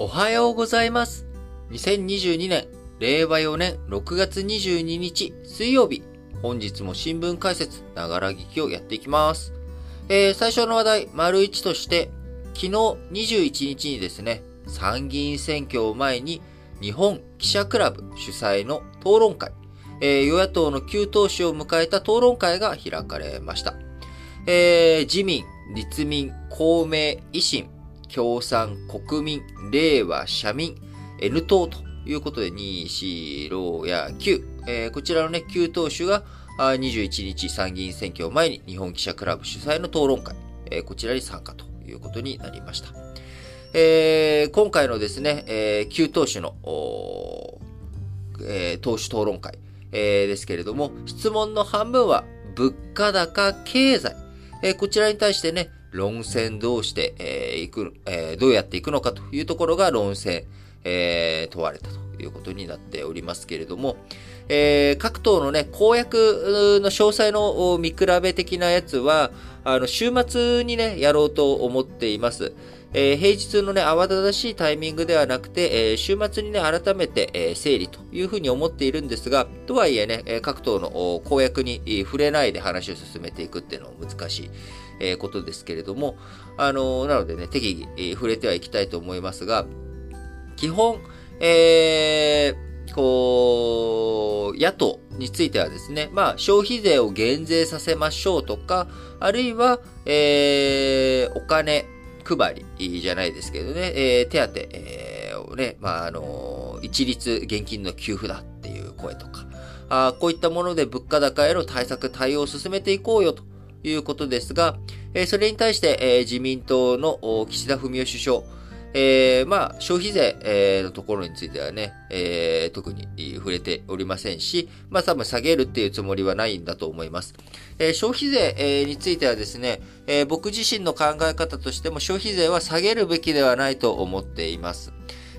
おはようございます。2022年、令和4年6月22日水曜日、本日も新聞解説、ながら聞きをやっていきます。えー、最初の話題、丸1として、昨日21日にですね、参議院選挙を前に、日本記者クラブ主催の討論会、えー、与野党の旧党首を迎えた討論会が開かれました。えー、自民、立民、公明、維新、共産、国民、令和、社民、N 党ということで、2、4、6や9、えー、こちらのね、旧党首があ21日参議院選挙を前に日本記者クラブ主催の討論会、えー、こちらに参加ということになりました。えー、今回のですね、えー、旧党首の、えー、党首討論会、えー、ですけれども、質問の半分は物価高経済、えー、こちらに対してね、論戦どうして、えー、いく、えー、どうやっていくのかというところが論戦、えー、問われたということになっておりますけれども、えー、各党のね、公約の詳細の見比べ的なやつは、あの、週末にね、やろうと思っています。えー、平日のね、慌ただしいタイミングではなくて、えー、週末にね、改めて、えー、整理というふうに思っているんですが、とはいえね、各党の公約に触れないで話を進めていくっていうのは難しい。えー、ことですけれども、あの、なのでね、適宜、えー、触れてはいきたいと思いますが、基本、えー、こう、野党についてはですね、まあ、消費税を減税させましょうとか、あるいは、えー、お金配りじゃないですけどね、えー、手当、えー、をね、まあ、あのー、一律現金の給付だっていう声とか、あこういったもので物価高への対策、対応を進めていこうよということですが、えー、それに対して、えー、自民党の岸田文雄首相、えー、まあ、消費税、えー、のところについてはね、えー、特に触れておりませんし、まあ多分下げるっていうつもりはないんだと思います。えー、消費税、えー、についてはですね、えー、僕自身の考え方としても消費税は下げるべきではないと思っています。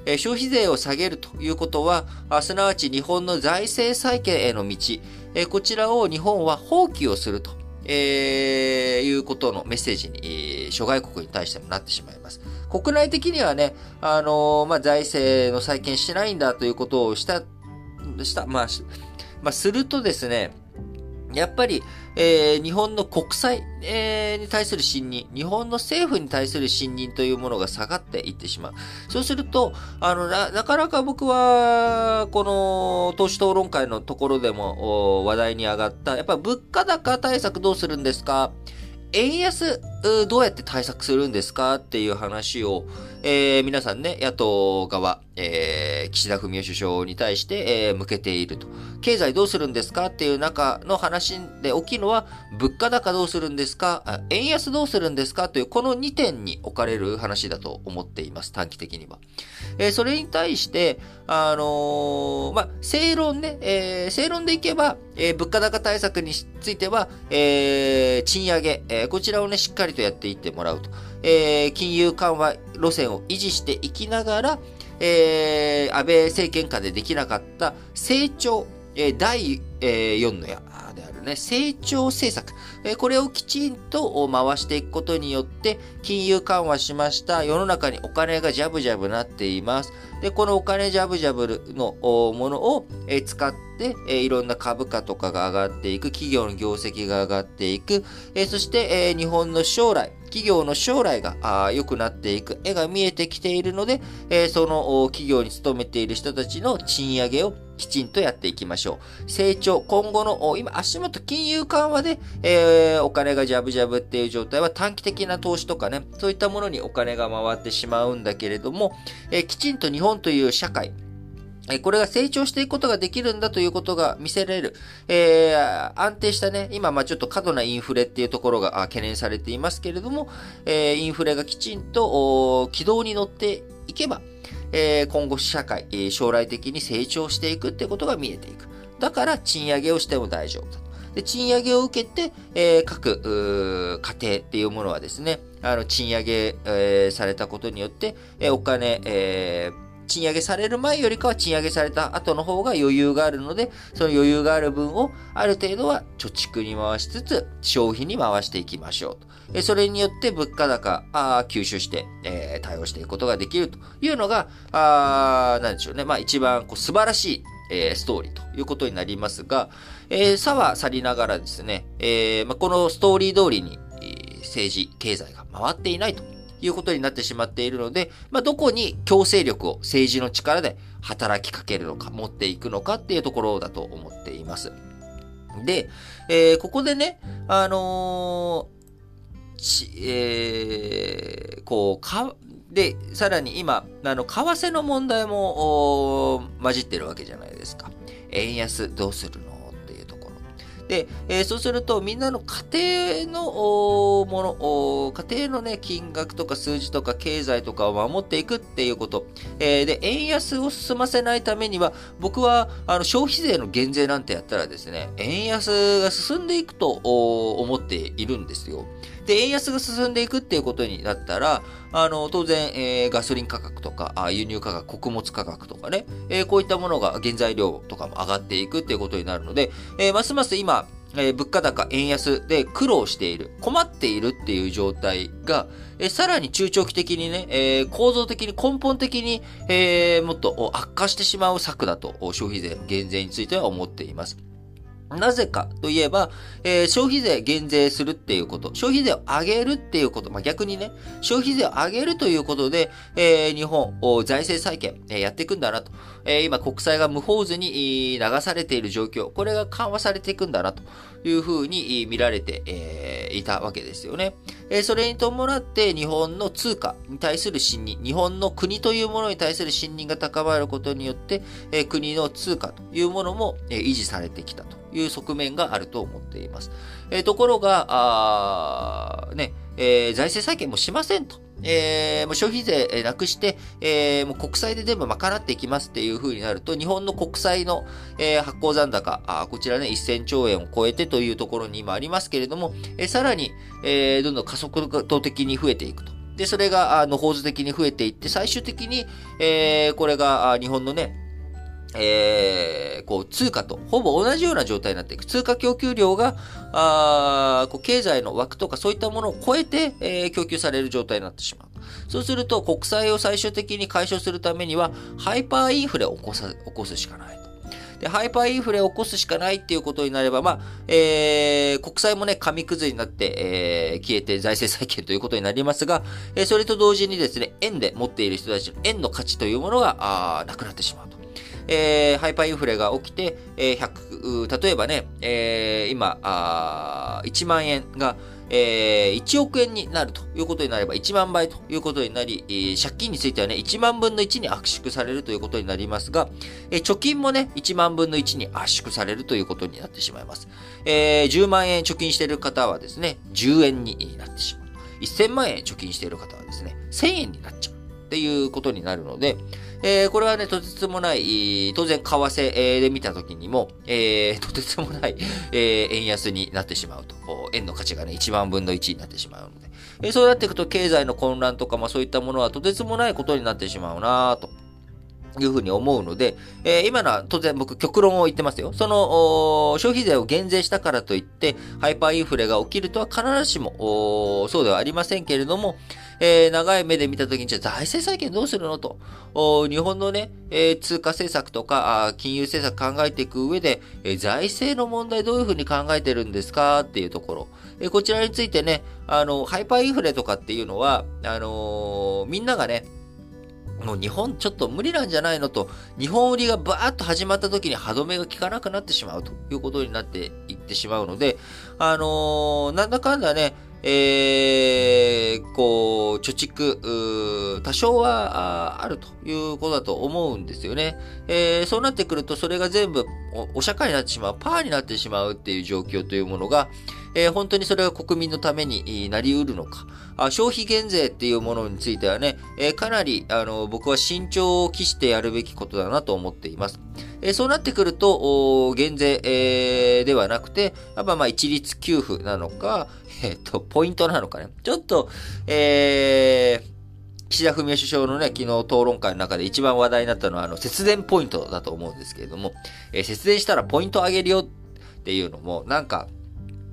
え、消費税を下げるということは、あすなわち日本の財政再建への道、え、こちらを日本は放棄をすると。えー、いうことのメッセージに、諸外国に対してもなってしまいます。国内的にはね、あのー、まあ、財政の再建しないんだということをした、した、まあ、まあ、するとですね、やっぱり、えー、日本の国債、えー、に対する信任、日本の政府に対する信任というものが下がっていってしまう。そうすると、あの、な、なかなか僕は、この、党首討論会のところでも話題に上がった、やっぱ物価高対策どうするんですか？円安、どうやって対策するんですかっていう話を、えー、皆さんね、野党側、えー、岸田文雄首相に対して、えー、向けていると。経済どうするんですか？っていう中の話で大きいのは、物価高どうするんですか？円安どうするんですか？という、この2点に置かれる話だと思っています、短期的には。えー、それに対して、あのー、まあ、正論ね、えー、正論でいけば、えー、物価高対策については、えー、賃上げ、えー、こちらをね、しっかりとやっていってもらうと。えー、金融緩和路線を維持していきながら、えー、安倍政権下でできなかった成長、えー、第、えー、4の矢であるね、成長政策、えー、これをきちんと回していくことによって、金融緩和しました。世の中にお金がジャブジャブなっています。で、このお金ジャブジャブのものを、えー、使って、えー、いろんな株価とかが上がっていく、企業の業績が上がっていく、えー、そして、えー、日本の将来、企業の将来が良くなっていく絵が見えてきているので、えー、その企業に勤めている人たちの賃上げをきちんとやっていきましょう。成長、今後の、今足元金融緩和で、えー、お金がジャブジャブっていう状態は短期的な投資とかね、そういったものにお金が回ってしまうんだけれども、えー、きちんと日本という社会、これが成長していくことができるんだということが見せられる。えー、安定したね、今、まあちょっと過度なインフレっていうところが懸念されていますけれども、えー、インフレがきちんと軌道に乗っていけば、えー、今後社会、将来的に成長していくってことが見えていく。だから賃上げをしても大丈夫だと。で賃上げを受けて、えー、各家庭っていうものはですね、あの賃上げ、えー、されたことによって、えー、お金、え賃上げされる前よりかは賃上げされた後の方が余裕があるので、その余裕がある分をある程度は貯蓄に回しつつ、消費に回していきましょうと。えそれによって物価高、あ吸収して、えー、対応していくことができるというのが、あなんでしょうね。まあ一番こう素晴らしい、えー、ストーリーということになりますが、えー、差は去りながらですね、えーまあ、このストーリー通りに、政治、経済が回っていないということになってしまっているので、まあ、どこに強制力を政治の力で働きかけるのか、持っていくのかっていうところだと思っています。で、え、ここでね、あの、ち、え、こう、か、で、さらに今、あの、為替の問題も、混じってるわけじゃないですか。円安どうするの？っていうところで、えー、そうすると、みんなの家庭のもの、家庭のね、金額とか数字とか経済とかを守っていくっていうこと。えー、で、円安を進ませないためには、僕は、あの、消費税の減税なんてやったらですね、円安が進んでいくと思っているんですよ。で、円安が進んでいくっていうことになったら、あの、当然、えー、ガソリン価格とか、あ輸入価格、穀物価格とかね、えー、こういったものが原材料とかも上がっていくっていうことになるので、えー、ますます今、えー、物価高、円安で苦労している、困っているっていう状態が、えー、さらに中長期的にね、えー、構造的に根本的に、えーもっと悪化してしまう策だと、消費税減税については思っています。なぜかといえば、えー、消費税減税するっていうこと、消費税を上げるっていうこと、まあ、逆にね、消費税を上げるということで、えー、日本、財政再建、えー、やっていくんだなと。えー、今、国債が無法図に流されている状況、これが緩和されていくんだなというふうに見られて、えー、いたわけですよね。えー、それに伴って日本の通貨に対する信任、日本の国というものに対する信任が高まることによって、えー、国の通貨というものも、えー、維持されてきたと。いう側面があると思っています。えー、ところが、ね、えー、財政再建もしませんと。えー、もう消費税なくして、えー、もう国債で全部賄っていきますっていう風になると、日本の国債の、えー、発行残高、あこちらね、1000兆円を超えてというところに今ありますけれども、えー、さらに、えー、どんどん加速度的に増えていくと。で、それが、あの、構図的に増えていって、最終的に、えー、これが、日本のね、えー、こう、通貨とほぼ同じような状態になっていく。通貨供給量が、あこう経済の枠とかそういったものを超えて、えー、供給される状態になってしまう。そうすると、国債を最終的に解消するためには、ハイパーインフレを起こさ起こすしかないと。で、ハイパーインフレを起こすしかないっていうことになれば、まあ、えー、国債もね、紙くずになって、えー、消えて財政再建ということになりますが、えー、それと同時にですね、円で持っている人たちの円の価値というものが、あなくなってしまう。えー、ハイパーインフレが起きて、えー、100、例えばね、えー、今、あ1万円が、えー、1億円になるということになれば1万倍ということになり、えー、借金についてはね、1万分の1に圧縮されるということになりますが、えー、貯金もね、1万分の1に圧縮されるということになってしまいます。えー、10万円貯金している方はですね、10円になってしまう。1000万円貯金している方はですね、1000円になっちゃうっていうことになるので、えー、これはね、とてつもない、当然、為替で見たときにも、えー、とてつもない、えー、円安になってしまうと。円の価値がね、1万分の1になってしまうので。えー、そうなっていくと、経済の混乱とか、まあそういったものはとてつもないことになってしまうなと。いうふうに思うので、えー、今のは当然僕極論を言ってますよ。その、消費税を減税したからといって、ハイパーインフレが起きるとは必ずしも、そうではありませんけれども、えー、長い目で見たときに、じゃあ財政再建どうするのと、日本のね、えー、通貨政策とか、金融政策考えていく上で、えー、財政の問題どういうふうに考えてるんですか？っていうところ。えー、こちらについてね、あの、ハイパーインフレとかっていうのは、あのー、みんながね、もう日本ちょっと無理なんじゃないのと、日本売りがバーッと始まった時に歯止めが効かなくなってしまうということになっていってしまうので、あのー、なんだかんだね、えー、こう、貯蓄、多少はあるということだと思うんですよね。えー、そうなってくると、それが全部お釈迦になってしまう、パーになってしまうっていう状況というものが、えー、本当にそれが国民のためになり得るのか。あ消費減税っていうものについてはね、えー、かなり、あの、僕は慎重を期してやるべきことだなと思っています。えー、そうなってくると、減税、えー、ではなくて、やっぱまあ一律給付なのか、えっ、と、ポイントなのかね。ちょっと、えー、岸田文雄首相のね、昨日討論会の中で一番話題になったのは、あの、節電ポイントだと思うんですけれども、えー、節電したらポイント上げるよっていうのも、なんか、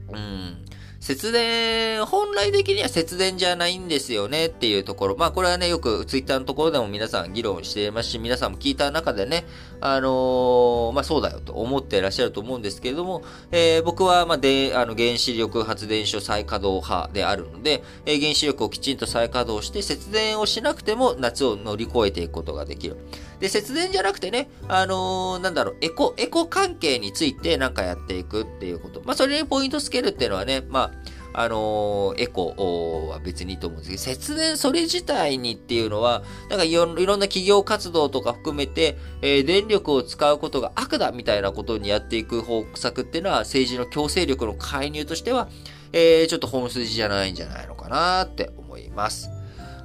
うん、節電、本来的には節電じゃないんですよねっていうところ。まあこれはね、よくツイッターのところでも皆さん議論していますし、皆さんも聞いた中でね、あのー、まあそうだよと思っていらっしゃると思うんですけれども、えー、僕はまあで、あの原子力発電所再稼働派であるので、えー、原子力をきちんと再稼働して節電をしなくても夏を乗り越えていくことができる。で、節電じゃなくてね、あのー、なんだろう、エコ、エコ関係についてなんかやっていくっていうこと。まあそれにポイントつけるっていうのはね、まあ、あのー、エコは別にいいと思うんですけど、節電それ自体にっていうのは、なんかいろんな企業活動とか含めて、えー、電力を使うことが悪だみたいなことにやっていく方策っていうのは、政治の強制力の介入としては、えー、ちょっと本筋じゃないんじゃないのかなって思います。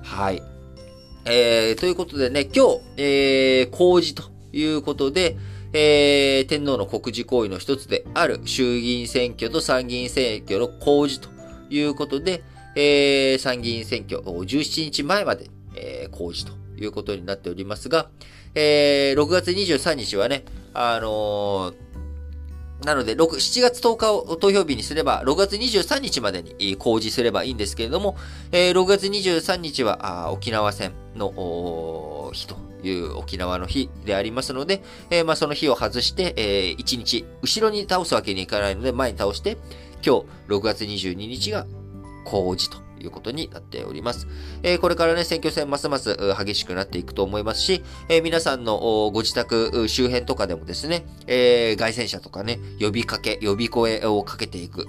はい。えー、ということでね、今日、えー、公示ということで、えー、天皇の国事行為の一つである衆議院選挙と参議院選挙の公示ということで、えー、参議院選挙17日前まで、えー、公示ということになっておりますが、えー、6月23日はね、あのー、なので、6、7月10日を投票日にすれば、6月23日までに公示すればいいんですけれども、えー、6月23日は沖縄戦の日という沖縄の日でありますので、えー、まあその日を外して、えー、1日後ろに倒すわけにいかないので、前に倒して、今日6月22日が公示と。いうことになっております。えー、これからね、選挙戦ますます激しくなっていくと思いますし、えー、皆さんのご自宅周辺とかでもですね、えー、外戦車とかね、呼びかけ、呼び声をかけていく、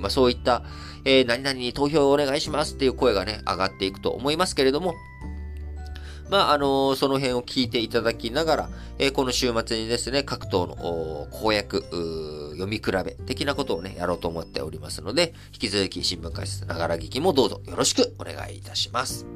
まあ、そういった、え何々に投票をお願いしますっていう声がね、上がっていくと思いますけれども、まあ、あの、その辺を聞いていただきながら、えー、この週末にですね、各党の公約、読み比べ的なことをね、やろうと思っておりますので、引き続き新聞解説ながら聞きもどうぞよろしくお願いいたします。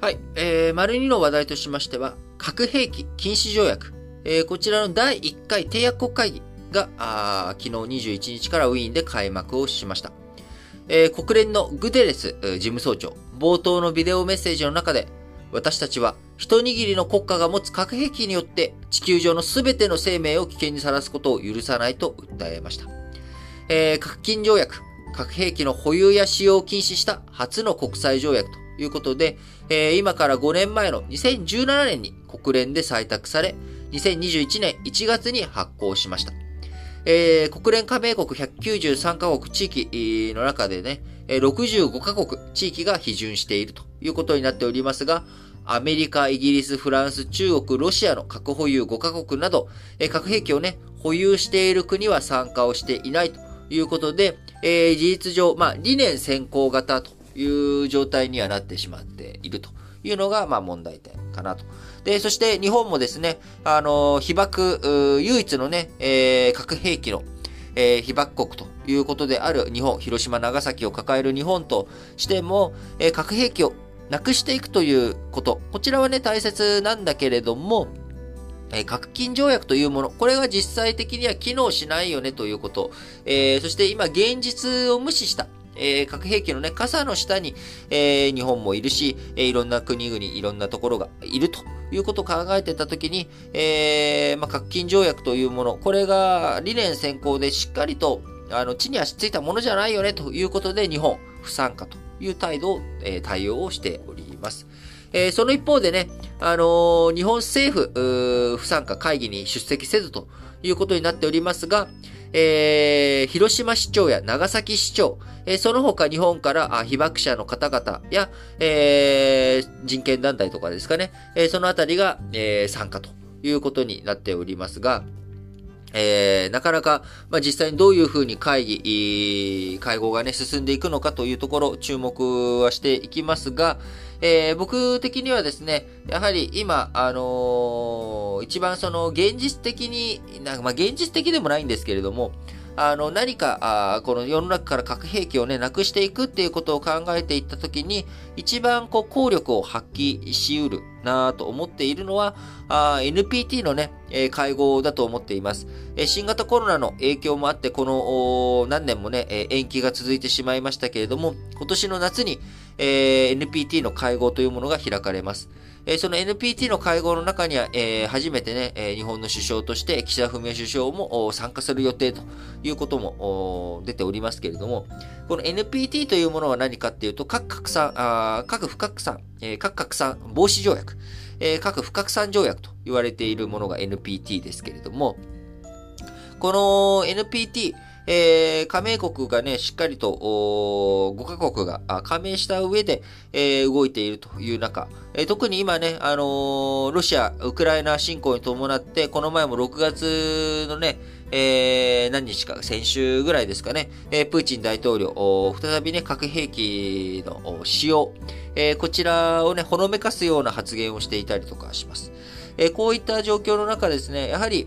はい。えー、丸2の話題としましては、核兵器禁止条約。えー、こちらの第1回締約国会議が、あ昨日21日からウィーンで開幕をしました。えー、国連のグテレス事務総長、冒頭のビデオメッセージの中で、私たちは一握りの国家が持つ核兵器によって地球上の全ての生命を危険にさらすことを許さないと訴えました。えー、核禁条約、核兵器の保有や使用を禁止した初の国際条約ということで、えー、今から5年前の2017年に国連で採択され、2021年1月に発行しました。えー、国連加盟国193カ国地域の中でね、65カ国地域が批准しているということになっておりますが、アメリカ、イギリス、フランス、中国、ロシアの核保有5カ国など、核兵器をね、保有している国は参加をしていないということで、えー、事実上、まあ、理念先行型という状態にはなってしまっているというのが、まあ、問題点かなと。で、そして日本もですね、あの、被爆、唯一のね、えー、核兵器の、えー、被爆国ということである日本、広島、長崎を抱える日本としても、えー、核兵器をなくしていくということ、こちらはね、大切なんだけれども、え核禁条約というもの、これが実際的には機能しないよねということ、えー、そして今現実を無視した、えー、核兵器のね、傘の下に、えー、日本もいるし、えー、いろんな国々、いろんなところがいるということを考えてたときに、えー、まあ、核禁条約というもの、これが理念先行でしっかりと、あの、地に足ついたものじゃないよね、ということで、日本、不参加という態度を、えー、対応をしております。えー、その一方でね、あのー、日本政府、不参加会議に出席せずということになっておりますが、えー、広島市長や長崎市長、えー、その他日本から被爆者の方々や、えー、人権団体とかですかね、えー、そのあたりが、えー、参加ということになっておりますが、えー、なかなか、まあ、実際にどういうふうに会議、会合がね、進んでいくのかというところ、注目はしていきますが、えー、僕的にはですね、やはり今、あのー、一番その現実的に、なんかまあ現実的でもないんですけれども、あの、何か、この世の中から核兵器をね、なくしていくっていうことを考えていったときに、一番こう、効力を発揮しうる、なぁと思っているのは、NPT のね、会合だと思っています。新型コロナの影響もあって、この何年もね、延期が続いてしまいましたけれども、今年の夏に、え NPT の会合というものが開かれます。えその NPT の会合の中には、え初めてね、え日本の首相として岸田文雄首相も参加する予定ということも出ておりますけれども、この NPT というものは何かっていうと、核拡散、あ核不拡散、え核拡散防止条約、え核不拡散条約と言われているものが NPT ですけれども、この NPT、えー、加盟国がね、しっかりと5カ国が加盟した上で、えー、動いているという中、えー、特に今ね、あのー、ロシア、ウクライナ侵攻に伴って、この前も6月のね、えー、何日か、先週ぐらいですかね、えー、プーチン大統領、再びね、核兵器の使用、えー、こちらをね、ほのめかすような発言をしていたりとかします。えー、こういった状況の中ですね、やはり、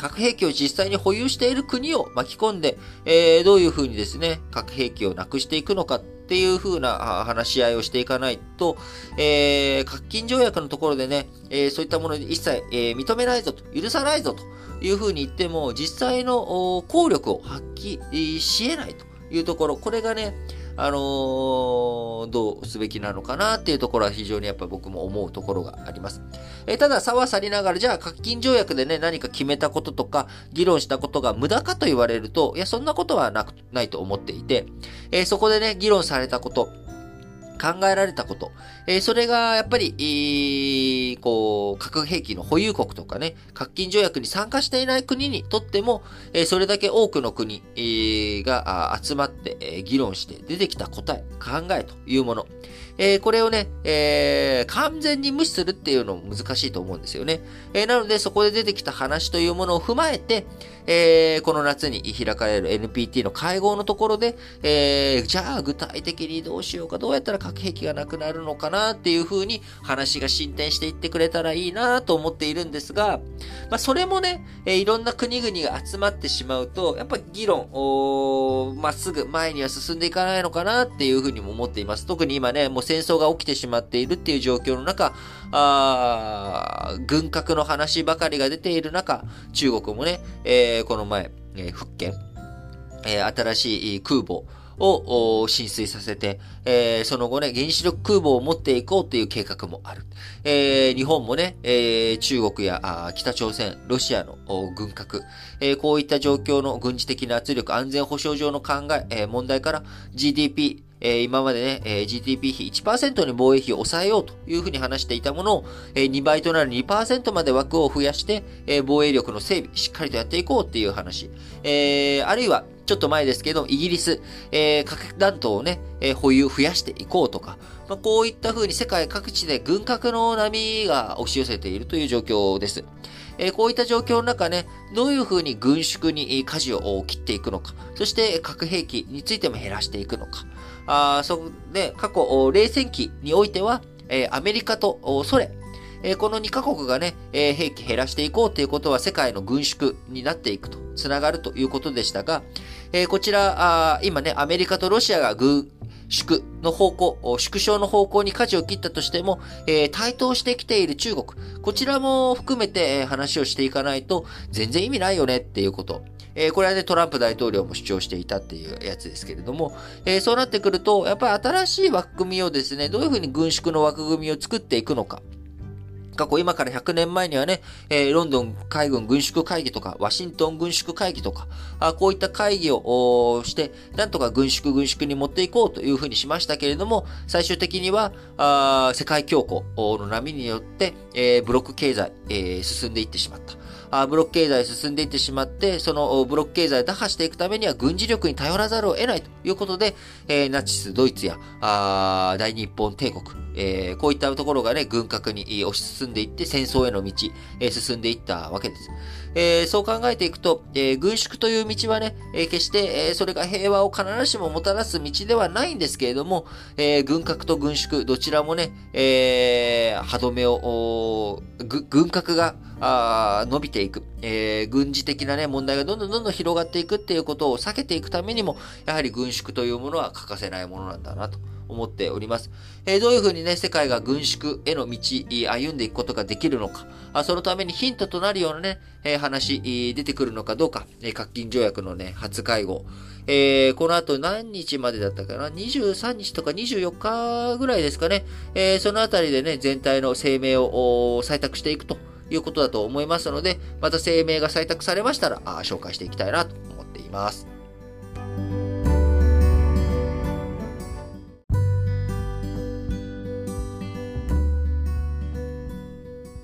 核兵器を実際に保有している国を巻き込んで、えー、どういうふうにですね、核兵器をなくしていくのかっていうふうな話し合いをしていかないと、えー、核禁条約のところでね、えー、そういったもの一切、えー、認めないぞと、許さないぞというふうに言っても、実際の効力を発揮し得ないというところ、これがね、あのー、どうすべきなのかなっていうところは非常にやっぱ僕も思うところがあります。えー、ただ、差は去りながら、じゃあ、課金条約でね、何か決めたこととか、議論したことが無駄かと言われると、いや、そんなことはなく、ないと思っていて、えー、そこでね、議論されたこと、考えられたこと、え、それがやっぱり、こう、核兵器の保有国とかね、核禁条約に参加していない国にとっても、え、それだけ多くの国、えー、が集まって、え、議論して出てきた答え、考えというもの、え、これをね、え、完全に無視するっていうのも難しいと思うんですよね。え、なので、そこで出てきた話というものを踏まえて、え、この夏に開かれる NPT の会合のところで、え、じゃあ具体的にどうしようか、どうやったら核兵器がなくなるのかななっていう風に話が進展していってくれたらいいなと思っているんですが、まあ、それもね、え、いろんな国々が集まってしまうと、やっぱり議論、まっすぐ前には進んでいかないのかなっていう風にも思っています。特に今ね、もう戦争が起きてしまっているっていう状況の中、あ軍拡の話ばかりが出ている中、中国もね、えー、この前、えー、福建、えー、新しい空母、を浸水させて、えー、その後ね、原子力空母を持っていこうという計画もある。えー、日本もね、えー、中国や北朝鮮、ロシアの軍拡、え、こういった状況の軍事的な圧力、安全保障上の考え、え、問題から GDP、え、今までね、え、GDP 比1%に防衛費を抑えようというふうに話していたものを、え、2倍となる2%まで枠を増やして、え、防衛力の整備、しっかりとやっていこうっていう話。え、あるいは、ちょっと前ですけど、イギリス、えー、核弾頭をね、えー、保有増やしていこうとか、まあ、こういった風に世界各地で軍拡の波が押し寄せているという状況です。え、こういった状況の中ね、どういう風に軍縮に舵を切っていくのか、そして核兵器についても減らしていくのか、あそで、過去、冷戦期においては、え、アメリカとソ連、え、この2カ国がね、え、兵器減らしていこうということは世界の軍縮になっていくと、つながるということでしたが、えー、こちらあ、今ね、アメリカとロシアが軍縮の方向、縮小の方向に舵を切ったとしても、えー、台頭してきている中国、こちらも含めて、え、話をしていかないと全然意味ないよねっていうこと。えー、これはね、トランプ大統領も主張していたっていうやつですけれども、えー、そうなってくると、やっぱり新しい枠組みをですね、どういうふうに軍縮の枠組みを作っていくのか。過去今から100年前にはね、えー、ロンドン海軍軍縮会議とか、ワシントン軍縮会議とか、あこういった会議をして、なんとか軍縮軍縮に持っていこうというふうにしましたけれども、最終的には、あ世界恐慌の波によって、えー、ブロック経済、えー、進んでいってしまった。あブロック経済進んでいってしまって、そのブロック経済を打破していくためには軍事力に頼らざるを得ないということで、えー、ナチス、ドイツや、あ大日本帝国、えー、こういったところがね、軍拡に推し進んでいって戦争への道、えー、進んでいったわけです。えー、そう考えていくと、えー、軍縮という道はね、えー、決して、えー、それが平和を必ずしももたらす道ではないんですけれども、えー、軍拡と軍縮、どちらもね、えー、歯止めを、軍拡があ伸びていく、えー、軍事的なね、問題がどんどんどんどん広がっていくっていうことを避けていくためにも、やはり軍縮というものは欠かせないものなんだなと思っております。えー、どういうふうにね、世界が軍縮への道、歩んでいくことができるのか、あそのためにヒントとなるようなね、えー、話、出てくるのかどうか、えー、核禁条約のね、初会合、えー、この後何日までだったかな ?23 日とか24日ぐらいですかね。えー、そのあたりでね、全体の声明を採択していくということだと思いますので、また声明が採択されましたら、あ紹介していきたいなと思っています。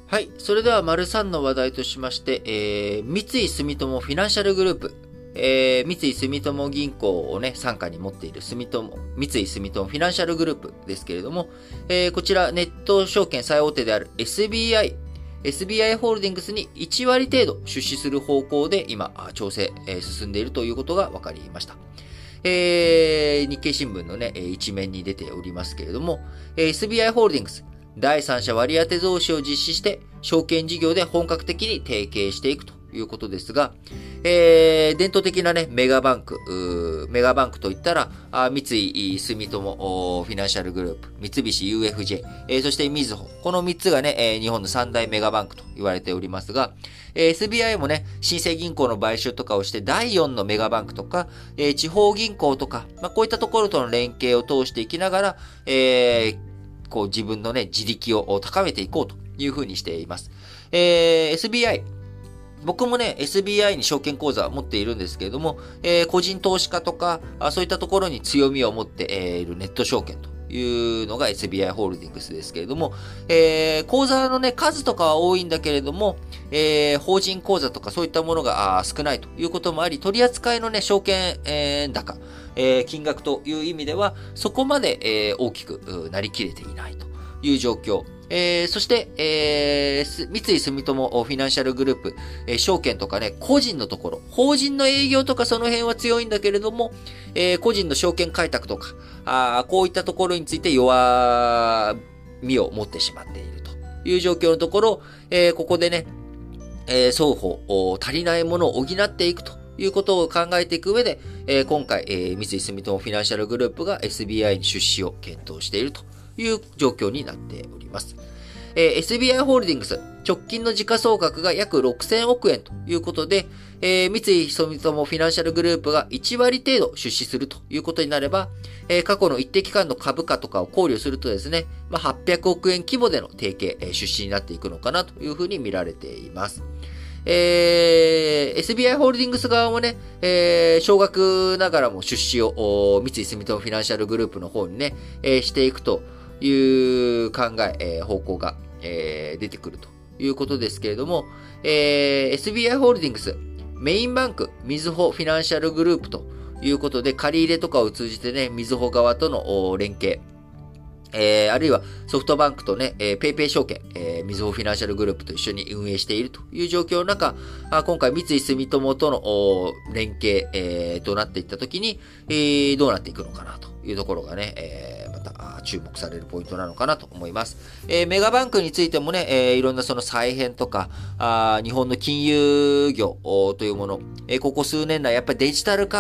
はい。それでは、丸3の話題としまして、えー、三井住友フィナンシャルグループ、えー、三井住友銀行をね、傘下に持っている住友、三井住友フィナンシャルグループですけれども、えー、こちらネット証券最大手である SBI、SBI ホールディングスに1割程度出資する方向で今、調整、え、進んでいるということが分かりました。えー、日経新聞のね、一面に出ておりますけれども、SBI ホールディングス、第三者割当増資を実施して、証券事業で本格的に提携していくということですが、えー、伝統的なね、メガバンク、メガバンクといったら、あ三井住友フィナンシャルグループ、三菱 UFJ、えー、そしてみずほ。この三つがね、えー、日本の三大メガバンクと言われておりますが、えー、SBI もね、新生銀行の買収とかをして、第4のメガバンクとか、えー、地方銀行とか、まあ、こういったところとの連携を通していきながら、えー、こう自分のね、自力を高めていこうというふうにしています。えー、SBI、僕もね、SBI に証券口座を持っているんですけれども、えー、個人投資家とか、そういったところに強みを持っているネット証券というのが SBI ホールディングスですけれども、えー、口座のね、数とかは多いんだけれども、えー、法人口座とかそういったものが少ないということもあり、取り扱いのね、証券、えー、高、えー、金額という意味では、そこまで、えー、大きくなりきれていないという状況。えー、そして、えー、三井住友フィナンシャルグループ、えー、証券とかね、個人のところ、法人の営業とかその辺は強いんだけれども、えー、個人の証券開拓とか、あこういったところについて弱みを持ってしまっているという状況のところ、えー、ここでね、えー、双方、足りないものを補っていくということを考えていく上で、えー、今回、えー、三井住友フィナンシャルグループが SBI に出資を検討しているという状況になっております。えー、SBI ホールディングス、直近の時価総額が約6000億円ということで、えー、三井住友フィナンシャルグループが1割程度出資するということになれば、えー、過去の一定期間の株価とかを考慮するとですね、まあ、800億円規模での提携、えー、出資になっていくのかなというふうに見られています。えー、SBI ホールディングス側もね、えー、少額ながらも出資を、三井住友フィナンシャルグループの方にね、えー、していくという考え、方向が、出てくるということですけれども、SBI ホールディングス、メインバンク、みずほフィナンシャルグループということで、借り入れとかを通じてね、みずほ側との連携、えー、あるいはソフトバンクとね、えー、ペイペイ証券、えー、みずほフィナンシャルグループと一緒に運営しているという状況の中、あ今回三井住友との連携、えー、となっていったときに、えー、どうなっていくのかなというところがね、えー、た注目されるポイントなのかなと思います。えー、メガバンクについてもね、えー、いろんなその再編とか、あ日本の金融業というもの、えー、ここ数年来やっぱりデジタル化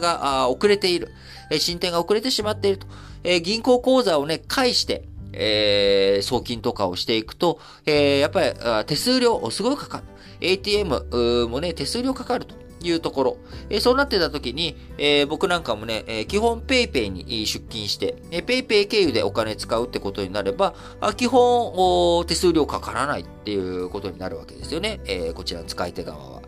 が遅れている、え、進展が遅れてしまっていると。え、銀行口座をね、返して、えー、送金とかをしていくと、えー、やっぱり手数料すごいかかる。ATM もね、手数料かかるというところ。え、そうなってた時に、えー、僕なんかもね、え、基本 PayPay に出勤して、えー、PayPay 経由でお金使うってことになれば、あ基本お手数料かからないっていうことになるわけですよね。え、こちらの使い手側は。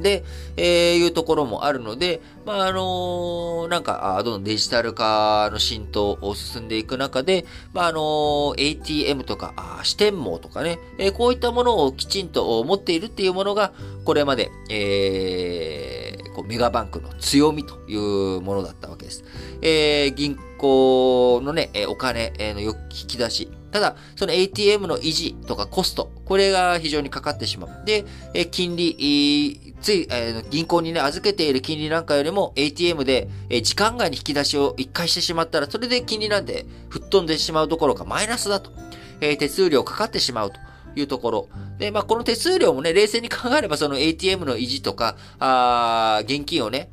で、えー、いうところもあるので、まあ、あのー、なんか、どんどんデジタル化の浸透を進んでいく中で、まあ、あのー、ATM とか、あ支店網とかね、えー、こういったものをきちんと持っているっていうものが、これまで、えー、こうメガバンクの強みというものだったわけです。えー、銀行のね、お金の引き出し、ただ、その ATM の維持とかコスト、これが非常にかかってしまう。で、金利、つい、えー、銀行にね、預けている金利なんかよりも ATM で、えー、時間外に引き出しを一回してしまったら、それで金利なんで吹っ飛んでしまうどころかマイナスだと。えー、手数料かかってしまうと。いうところ。で、まあ、この手数料もね、冷静に考えれば、その ATM の維持とか、あ現金をね、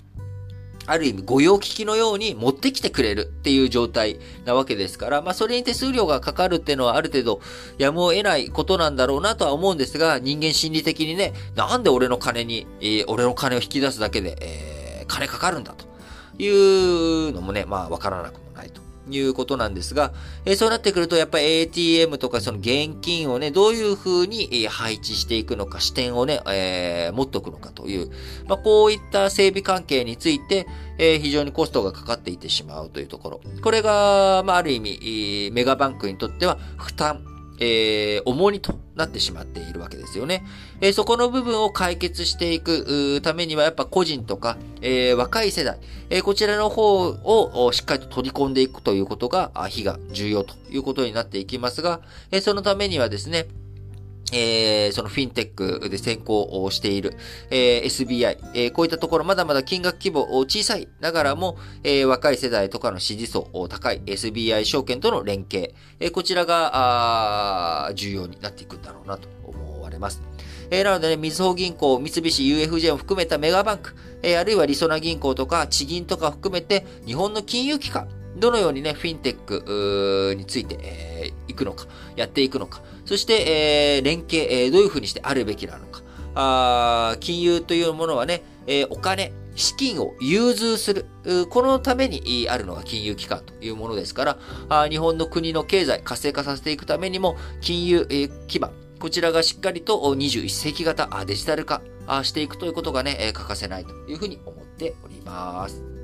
ある意味、御用聞きのように持ってきてくれるっていう状態なわけですから、まあ、それに手数料がかかるっていうのはある程度、やむを得ないことなんだろうなとは思うんですが、人間心理的にね、なんで俺の金に、えー、俺の金を引き出すだけで、えー、金かかるんだというのもね、まあ、わからなくもないと。いうことなんですが、え、そうなってくると、やっぱり ATM とかその現金をね、どういうふうに配置していくのか、視点をね、えー、持っておくのかという、まあ、こういった整備関係について、えー、非常にコストがかかっていってしまうというところ。これが、まあ、ある意味、メガバンクにとっては負担えー、重荷となってしまっているわけですよね。えー、そこの部分を解決していくためには、やっぱ個人とか、えー、若い世代、えこちらの方をしっかりと取り込んでいくということが、日が重要ということになっていきますが、えそのためにはですね、えー、そのフィンテックで先行をしている、えー、SBI、えー、こういったところ、まだまだ金額規模小さいながらも、えー、若い世代とかの支持層高い SBI 証券との連携、えー、こちらが、あ重要になっていくんだろうなと思われます。えー、なのでね、みずほ銀行、三菱 UFJ を含めたメガバンク、えー、あるいはりそな銀行とか地銀とか含めて、日本の金融機関、どのようにね、フィンテックについて、えー、行くのか、やっていくのか、そして、えー、連携、えー、どういうふうにしてあるべきなのか、あ金融というものはね、えー、お金、資金を融通する。このためにあるのが金融機関というものですから、日本の国の経済活性化させていくためにも、金融基盤、こちらがしっかりと21世紀型デジタル化していくということがね、欠かせないというふうに思っております。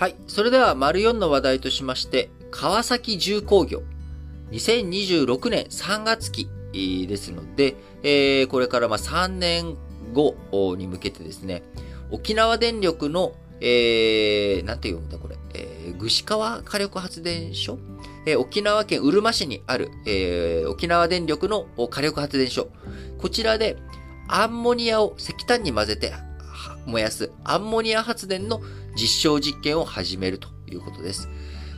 はい。それでは、丸4の話題としまして、川崎重工業。2026年3月期ですので、えー、これからま3年後に向けてですね、沖縄電力の、えー、なんて読むんだこれ、えー、串川火力発電所、えー、沖縄県うるま市にある、えー、沖縄電力の火力発電所。こちらで、アンモニアを石炭に混ぜて燃やすアンモニア発電の実証実験を始めるということです。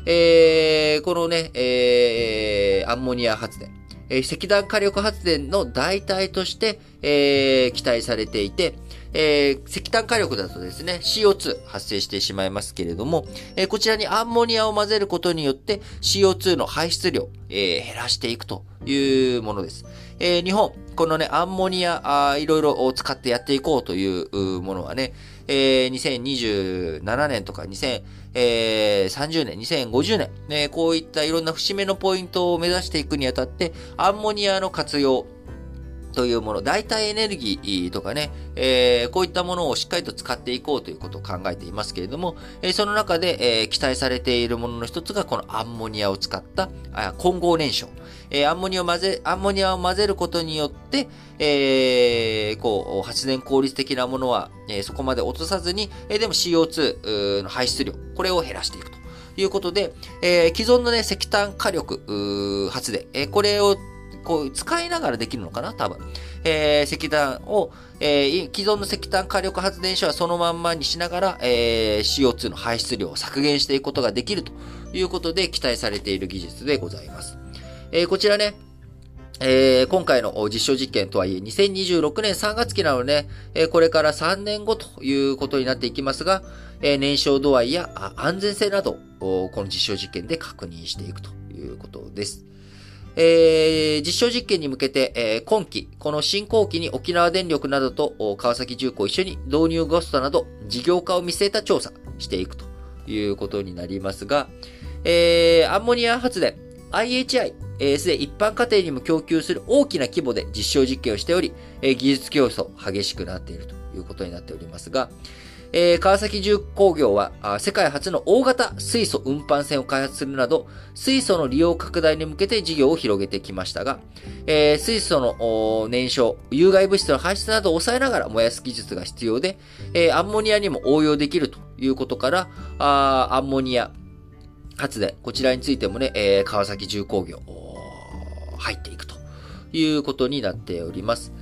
えー、このね、えー、アンモニア発電、えー、石炭火力発電の代替として、えー、期待されていて、えー、石炭火力だとですね、CO2 発生してしまいますけれども、えー、こちらにアンモニアを混ぜることによって CO2 の排出量、えー、減らしていくというものです。えー、日本、このね、アンモニア、あいろいろ使ってやっていこうというものはね、えー、2027年とか2030年、2050年、ね、こういったいろんな節目のポイントを目指していくにあたって、アンモニアの活用、というもの、代替エネルギーとかね、えー、こういったものをしっかりと使っていこうということを考えていますけれども、えー、その中で、えー、期待されているものの一つがこのアンモニアを使ったあ混合燃焼。えアンモニアを混ぜ、アンモニアを混ぜることによって、えこう、発電効率的なものは、えそこまで落とさずに、えでも CO2 の排出量、これを減らしていくと。いうことで、え既存のね、石炭火力発電、えこれをこう使いながらできるのかな？多分。えー、石炭を、えー、既存の石炭火力発電所はそのまんまにしながら、えー、CO2 の排出量を削減していくことができるということで期待されている技術でございます。えー、こちらね、えー、今回の実証実験とはいえ、2026年3月期なので、ね、えー、これから3年後ということになっていきますが、えー、燃焼度合いや安全性など、この実証実験で確認していくということです。えー、実証実験に向けて、えー、今期、この新工期に沖縄電力などと川崎重工一緒に導入コストなど事業化を見据えた調査していくということになりますが、えー、アンモニア発電、IHI、す、えー、で、一般家庭にも供給する大きな規模で実証実験をしており、え、技術競争激しくなっているということになっておりますが、えー、川崎重工業は世界初の大型水素運搬船を開発するなど、水素の利用拡大に向けて事業を広げてきましたが、えー、水素の燃焼、有害物質の排出などを抑えながら燃やす技術が必要で、えー、アンモニアにも応用できるということから、あアンモニア発電、こちらについてもね、えー、川崎重工業、入っていくということになっております。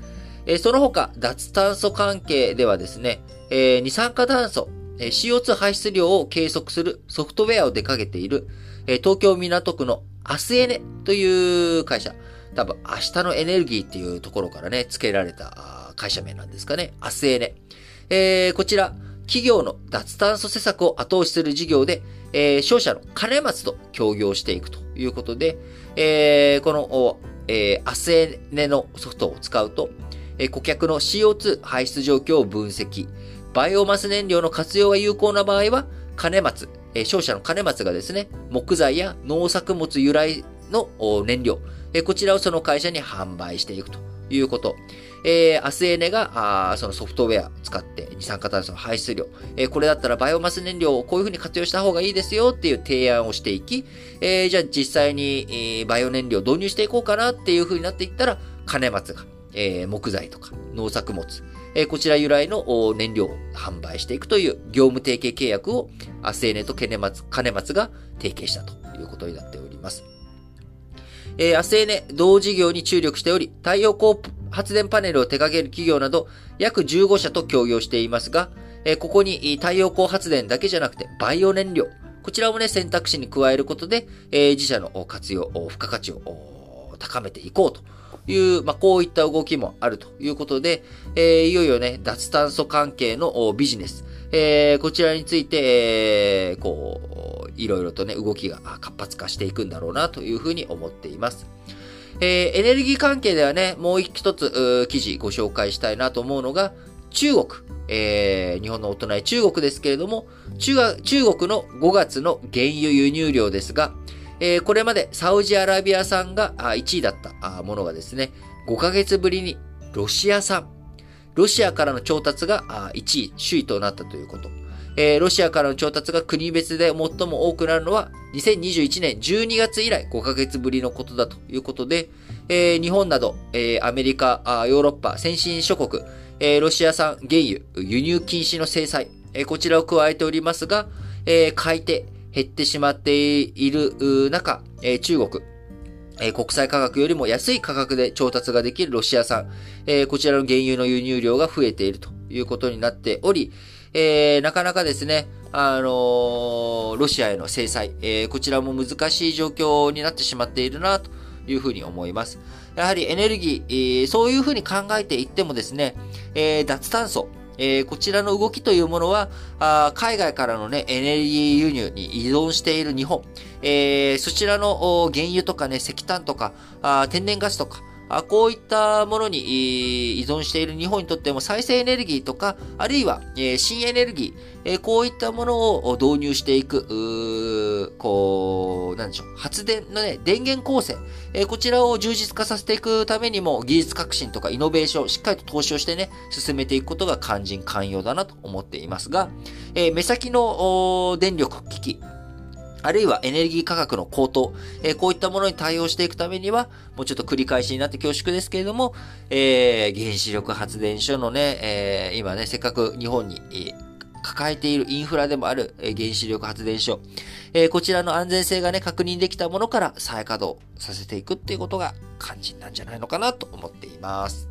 その他、脱炭素関係ではですね、えー、二酸化炭素、えー、CO2 排出量を計測するソフトウェアを出かけている、えー、東京港区のアスエネという会社。多分明日のエネルギーっていうところからね、付けられた会社名なんですかね。アスエネ。えー、こちら、企業の脱炭素施策を後押しする事業で、えー、商社の金松と協業していくということで、えー、この、えー、アスエネのソフトを使うと、えー、顧客の CO2 排出状況を分析、バイオマス燃料の活用が有効な場合は、金松、えー、商社の金松がですね、木材や農作物由来の燃料、えー、こちらをその会社に販売していくということ。えー、アスエネが、あそのソフトウェア使って二酸化炭素の排出量、えー、これだったらバイオマス燃料をこういう風に活用した方がいいですよっていう提案をしていき、えー、じゃあ実際に、えー、バイオ燃料を導入していこうかなっていう風になっていったら、金松が、えー、木材とか農作物、え、こちら由来の燃料を販売していくという業務提携契約をアスエネと金松金松が提携したということになっております。えー、アスエネ同事業に注力しており、太陽光発電パネルを手掛ける企業など約15社と協業していますが、えー、ここに太陽光発電だけじゃなくてバイオ燃料、こちらをね、選択肢に加えることで、えー、自社の活用、付加価値を高めていこうという、まあ、こういった動きもあるということで、えー、いよいよね、脱炭素関係のビジネス、えー、こちらについて、えー、こう、いろいろとね、動きが活発化していくんだろうなというふうに思っています。えー、エネルギー関係ではね、もう一つ、記事ご紹介したいなと思うのが、中国。えー、日本のお隣中国ですけれども、中中国の5月の原油輸入量ですが、えー、これまでサウジアラビア産が1位だったものがですね、5ヶ月ぶりにロシア産、ロシアからの調達が1位、首位となったということ。えー、ロシアからの調達が国別で最も多くなるのは2021年12月以来5ヶ月ぶりのことだということで、えー、日本など、えー、アメリカ、ヨーロッパ、先進諸国、えー、ロシア産原油輸入禁止の制裁、えー、こちらを加えておりますが、えー、買い手、減ってしまっている中、え、中国、え、国際価格よりも安い価格で調達ができるロシア産、え、こちらの原油の輸入量が増えているということになっており、え、なかなかですね、あの、ロシアへの制裁、え、こちらも難しい状況になってしまっているな、というふうに思います。やはりエネルギー、そういうふうに考えていってもですね、え、脱炭素、えー、こちらの動きというものは、あ海外からのね、エネルギー輸入に依存している日本、えー、そちらの原油とかね、石炭とか、あ天然ガスとか、あこういったものに依存している日本にとっても再生エネルギーとか、あるいは、え、新エネルギー、え、こういったものを導入していく、こう、なんでしょう、発電のね、電源構成、え、こちらを充実化させていくためにも技術革新とかイノベーション、しっかりと投資をしてね、進めていくことが肝心肝要だなと思っていますが、え目先の電力機器、あるいはエネルギー価格の高騰、えー、こういったものに対応していくためには、もうちょっと繰り返しになって恐縮ですけれども、えー、原子力発電所のね、えー、今ね、せっかく日本に、えー、抱えているインフラでもある、原子力発電所、えー、こちらの安全性がね、確認できたものから再稼働させていくっていうことが肝心なんじゃないのかなと思っています。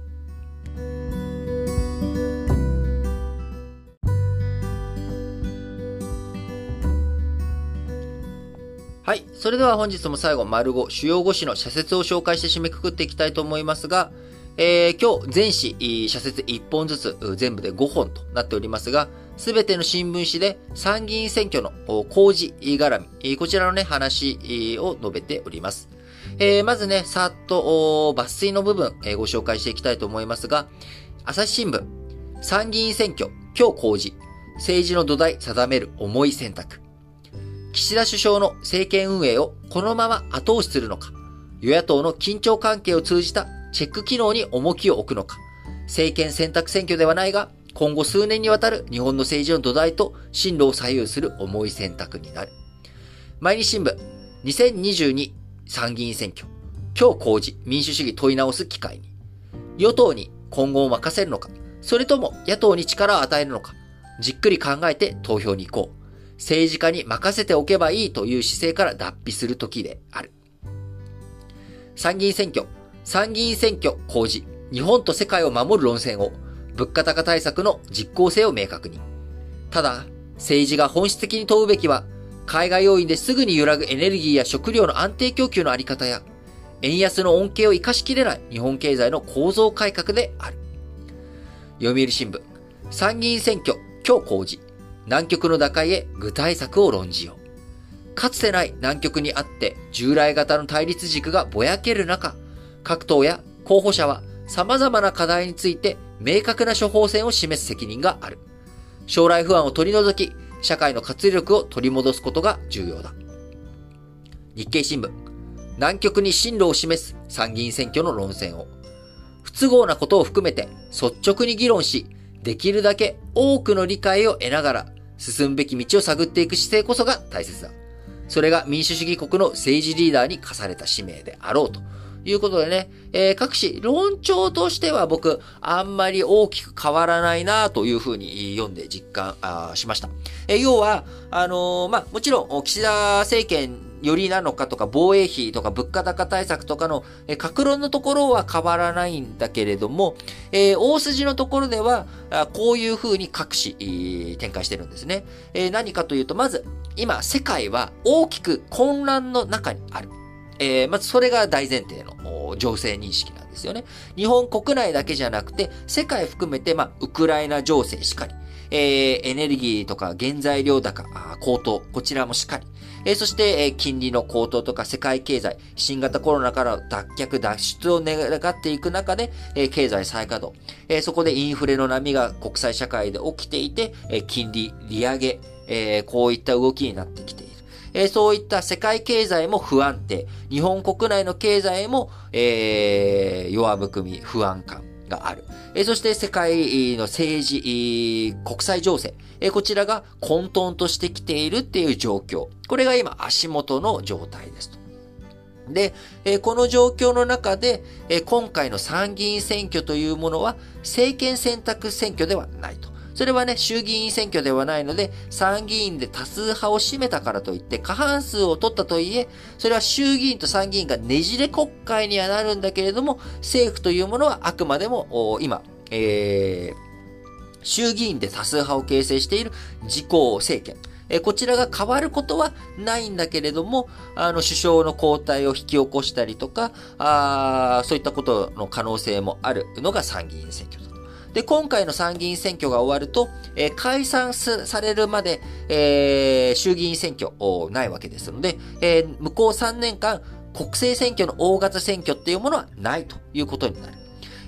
はい。それでは本日も最後、丸5、主要5紙の社説を紹介して締めくくっていきたいと思いますが、えー、今日、全紙、社説1本ずつ、全部で5本となっておりますが、すべての新聞紙で参議院選挙の公示絡み、こちらのね、話を述べております。えー、まずね、さっと抜粋の部分、えー、ご紹介していきたいと思いますが、朝日新聞、参議院選挙、今日公示、政治の土台定める重い選択。岸田首相の政権運営をこのまま後押しするのか、与野党の緊張関係を通じたチェック機能に重きを置くのか、政権選択選挙ではないが、今後数年にわたる日本の政治の土台と進路を左右する重い選択になる。毎日新聞、2022参議院選挙、今日公示、民主主義問い直す機会に、与党に今後を任せるのか、それとも野党に力を与えるのか、じっくり考えて投票に行こう。政治家に任せておけばいいという姿勢から脱皮する時である。参議院選挙、参議院選挙公示、日本と世界を守る論戦を、物価高対策の実効性を明確に。ただ、政治が本質的に問うべきは、海外要因ですぐに揺らぐエネルギーや食料の安定供給のあり方や、円安の恩恵を生かしきれない日本経済の構造改革である。読売新聞、参議院選挙、今日公示。南極の打開へ具体策を論じよう。かつてない南極にあって従来型の対立軸がぼやける中、各党や候補者は様々な課題について明確な処方箋を示す責任がある。将来不安を取り除き、社会の活力を取り戻すことが重要だ。日経新聞、南極に進路を示す参議院選挙の論戦を、不都合なことを含めて率直に議論し、できるだけ多くの理解を得ながら進むべき道を探っていく姿勢こそが大切だ。それが民主主義国の政治リーダーに課された使命であろうということでね、えー、各紙、論調としては僕、あんまり大きく変わらないなというふうに読んで実感あしました。えー、要は、あのー、まあ、もちろん、岸田政権よりなのかとか、防衛費とか物価高対策とかの、えー、格論のところは変わらないんだけれども、えー、大筋のところでは、あこういうふうに各紙、えー、展開してるんですね。えー、何かというと、まず、今、世界は大きく混乱の中にある。えー、まずそれが大前提の情勢認識なんですよね。日本国内だけじゃなくて、世界含めて、まあ、ウクライナ情勢しかり、えー、エネルギーとか原材料高、高騰、こちらもしかり、えー、そして、えー、金利の高騰とか世界経済、新型コロナから脱却、脱出を願っていく中で、えー、経済再稼働、えー、そこでインフレの波が国際社会で起きていて、えー、金利、利上げ、えー、こういった動きになってきて。えー、そういった世界経済も不安定、日本国内の経済も、えー、弱含み、不安感がある。えー、そして世界の政治、国際情勢、え、こちらが混沌としてきているっていう状況。これが今足元の状態ですと。で、え、この状況の中で、え、今回の参議院選挙というものは政権選択選挙ではないと。それはね、衆議院選挙ではないので、参議院で多数派を占めたからといって、過半数を取ったといえ、それは衆議院と参議院がねじれ国会にはなるんだけれども、政府というものはあくまでも、今、えー、衆議院で多数派を形成している自公政権。えこちらが変わることはないんだけれども、あの、首相の交代を引き起こしたりとか、あそういったことの可能性もあるのが参議院選挙で、今回の参議院選挙が終わると、えー、解散されるまで、えー、衆議院選挙ないわけですので、えー、向こう3年間、国政選挙の大型選挙っていうものはないということになる。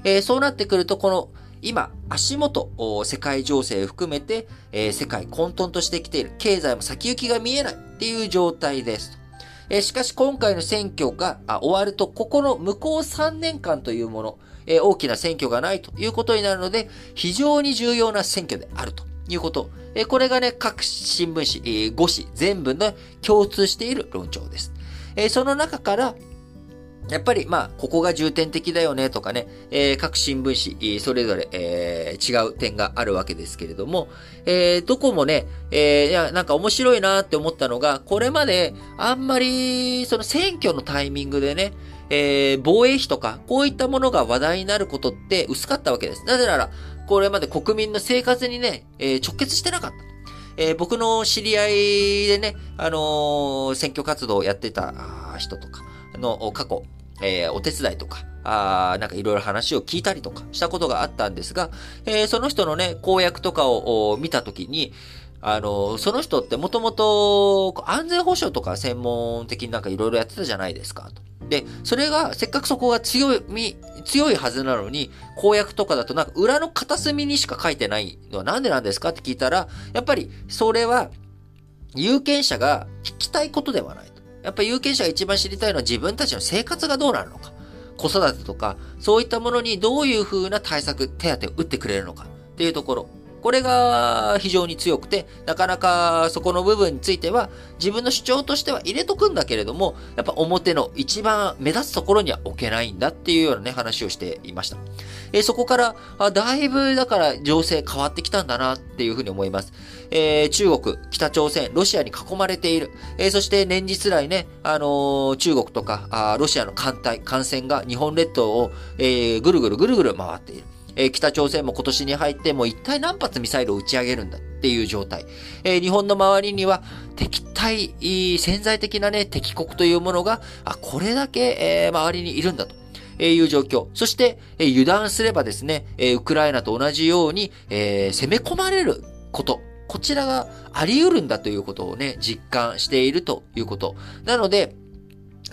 えー、そうなってくると、この、今、足元、世界情勢を含めて、えー、世界混沌としてきている。経済も先行きが見えないっていう状態です。えー、しかし今回の選挙が終わると、ここの向こう3年間というもの、えー、大きな選挙がないということになるので、非常に重要な選挙であるということ。えー、これがね、各新聞紙、えー、5紙全部の共通している論調です。え、その中から、やっぱり、まあ、ここが重点的だよねとかね、えー、各新聞紙、それぞれ、えー、違う点があるわけですけれども、えー、どこもね、え、いや、なんか面白いなって思ったのが、これまで、あんまり、その選挙のタイミングでね、えー、防衛費とか、こういったものが話題になることって薄かったわけです。なぜなら、これまで国民の生活にね、えー、直結してなかった。えー、僕の知り合いでね、あの、選挙活動をやってた人とかの過去、え、お手伝いとか、あなんかいろいろ話を聞いたりとかしたことがあったんですが、えー、その人のね、公約とかを見たときに、あの、その人ってもともと安全保障とか専門的になんかいろいろやってたじゃないですか、で、それが、せっかくそこが強い、強いはずなのに、公約とかだとなんか裏の片隅にしか書いてないのはなんでなんですかって聞いたら、やっぱりそれは有権者が聞きたいことではない。やっぱり有権者が一番知りたいのは自分たちの生活がどうなるのか。子育てとか、そういったものにどういう風な対策、手当を打ってくれるのかっていうところ。これが非常に強くて、なかなかそこの部分については自分の主張としては入れとくんだけれども、やっぱ表の一番目立つところには置けないんだっていうようなね、話をしていました。えー、そこから、あだいぶだから情勢変わってきたんだなっていうふうに思います。えー、中国、北朝鮮、ロシアに囲まれている。えー、そして連日来ね、あの、中国とかあ、ロシアの艦隊、艦船が日本列島を、え、ぐるぐるぐるぐる回っている。えー、北朝鮮も今年に入ってもう一体何発ミサイルを打ち上げるんだっていう状態。えー、日本の周りには敵対、潜在的なね、敵国というものが、あ、これだけ、えー、周りにいるんだと。いう状況。そして、え油断すればですね、えウクライナと同じように、え、攻め込まれること。こちらがあり得るんだということをね、実感しているということ。なので、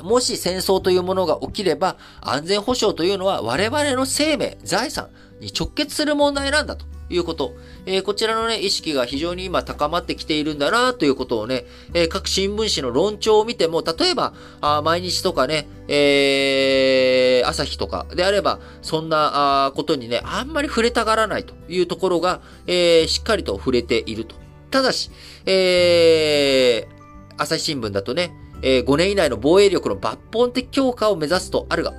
もし戦争というものが起きれば、安全保障というのは我々の生命、財産に直結する問題なんだということ。えー、こちらのね、意識が非常に今高まってきているんだなということをね、えー、各新聞紙の論調を見ても、例えば、あ毎日とかね、えー、朝日とかであれば、そんなあことにね、あんまり触れたがらないというところが、えー、しっかりと触れていると。ただし、えー、朝日新聞だとね、えー、5年以内の防衛力の抜本的強化を目指すとあるが、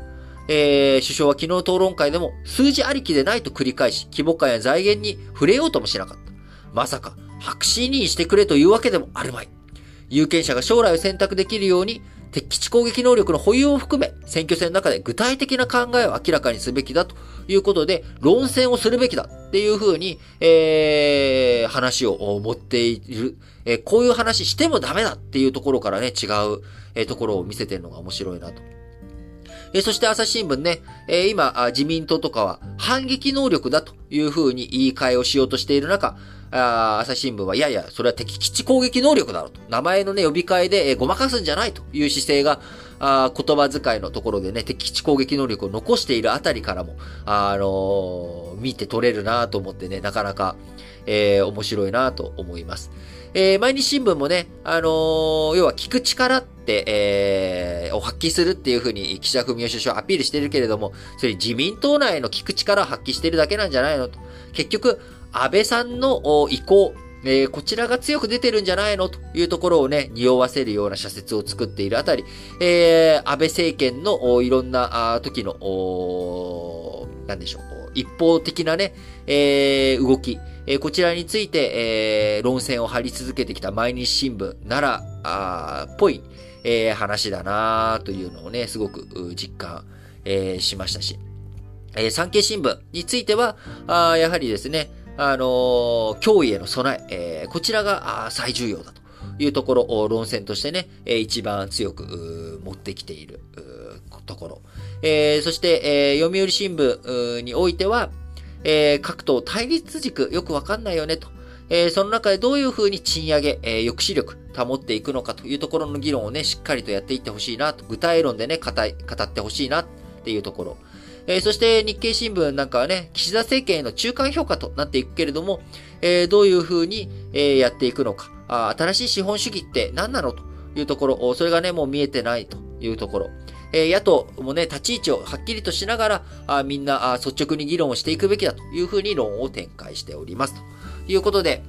えー、首相は昨日討論会でも数字ありきでないと繰り返し、規模感や財源に触れようともしなかった。まさか、白紙にしてくれというわけでもあるまい。有権者が将来を選択できるように、敵基地攻撃能力の保有を含め、選挙戦の中で具体的な考えを明らかにすべきだということで、論戦をするべきだっていうふうに、えー、話を持っている。えー、こういう話してもダメだっていうところからね、違う、えー、ところを見せてるのが面白いなと。え、そして朝日新聞ね、えー、今、自民党とかは反撃能力だというふうに言い換えをしようとしている中、あ朝日新聞は、いやいや、それは敵基地攻撃能力だろうと。名前のね、呼び替えで、えー、ごまかすんじゃないという姿勢が、あ言葉遣いのところでね、敵基地攻撃能力を残しているあたりからも、あ、あのー、見て取れるなと思ってね、なかなか、えー、面白いなと思います。えー、毎日新聞もね、あのー、要は聞く力って、えー、を発揮するっていうふうに岸田文雄首相アピールしてるけれども、それ自民党内の聞く力を発揮してるだけなんじゃないのと。結局、安倍さんの意向、えー、こちらが強く出てるんじゃないのというところをね、匂わせるような社説を作っているあたり、えー、安倍政権のいろんな時の、なんでしょう、一方的なね、えー、動き、えー、こちらについて、えー、論戦を張り続けてきた毎日新聞なら、あっぽい、えー、話だなというのをね、すごく実感、えー、しましたし、えー、産経新聞については、あやはりですね、あのー、脅威への備え、えー、こちらが最重要だというところを、論戦としてね、えー、一番強く持ってきているところ。えー、そして、えー、読売新聞においては、えー、各党対立軸よくわかんないよねと。えー、その中でどういうふうに賃上げ、えー、抑止力保っていくのかというところの議論をね、しっかりとやっていってほしいなと。具体論でね、語語ってほしいなっていうところ。えー、そして日経新聞なんかはね、岸田政権への中間評価となっていくけれども、えー、どういうふうに、えー、やっていくのかあ。新しい資本主義って何なの？というところ、それがね、もう見えてないというところ。え、野党もね、立ち位置をはっきりとしながら、あみんなあ率直に議論をしていくべきだというふうに論を展開しております。ということで、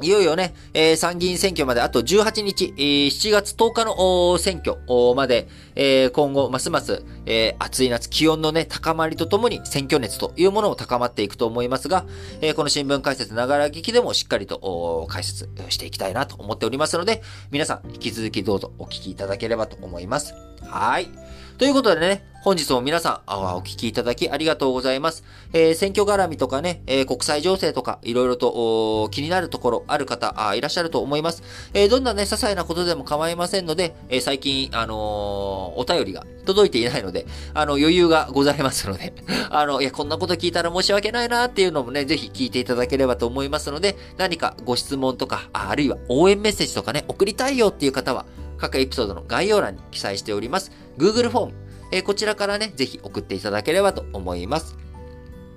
いよいよね、えー、参議院選挙まであと18日、えー、7月10日の選挙まで、えー、今後、ますます、えー、暑い夏、気温のね、高まりとともに選挙熱というものも高まっていくと思いますが、えー、この新聞解説ながら聞きでもしっかりと解説していきたいなと思っておりますので、皆さん引き続きどうぞお聞きいただければと思います。はい。ということでね、本日も皆さん、お聞きいただきありがとうございます。えー、選挙絡みとかね、えー、国際情勢とか、いろいろと気になるところある方あ、いらっしゃると思います。えー、どんなね、些細なことでも構いませんので、え最近、あのお便りが届いていないので、あの、余裕がございますので、あの、いや、こんなこと聞いたら申し訳ないなっていうのもね、ぜひ聞いていただければと思いますので、何かご質問とか、あるいは応援メッセージとかね、送りたいよっていう方は、各エピソードの概要欄に記載しております。Google フォーム、えー、こちらからね、ぜひ送っていただければと思います。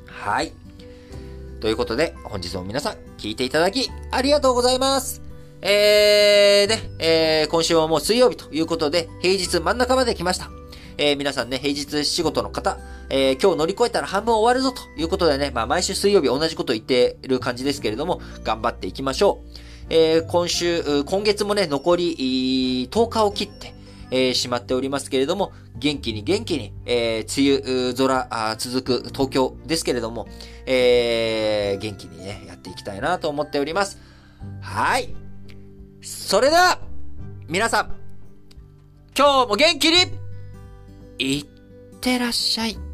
はい。ということで、本日も皆さん聞いていただきありがとうございます。えー、で、えー、今週はもう水曜日ということで、平日真ん中まで来ました。えー、皆さんね、平日仕事の方、えー、今日乗り越えたら半分終わるぞということでね、まあ毎週水曜日同じこと言ってる感じですけれども、頑張っていきましょう。えー、今週、今月もね、残り10日を切って、えー、しまっておりますけれども、元気に元気に、えー、梅雨空続く東京ですけれども、えー、元気にね、やっていきたいなと思っております。はい。それでは、皆さん、今日も元気に、いってらっしゃい。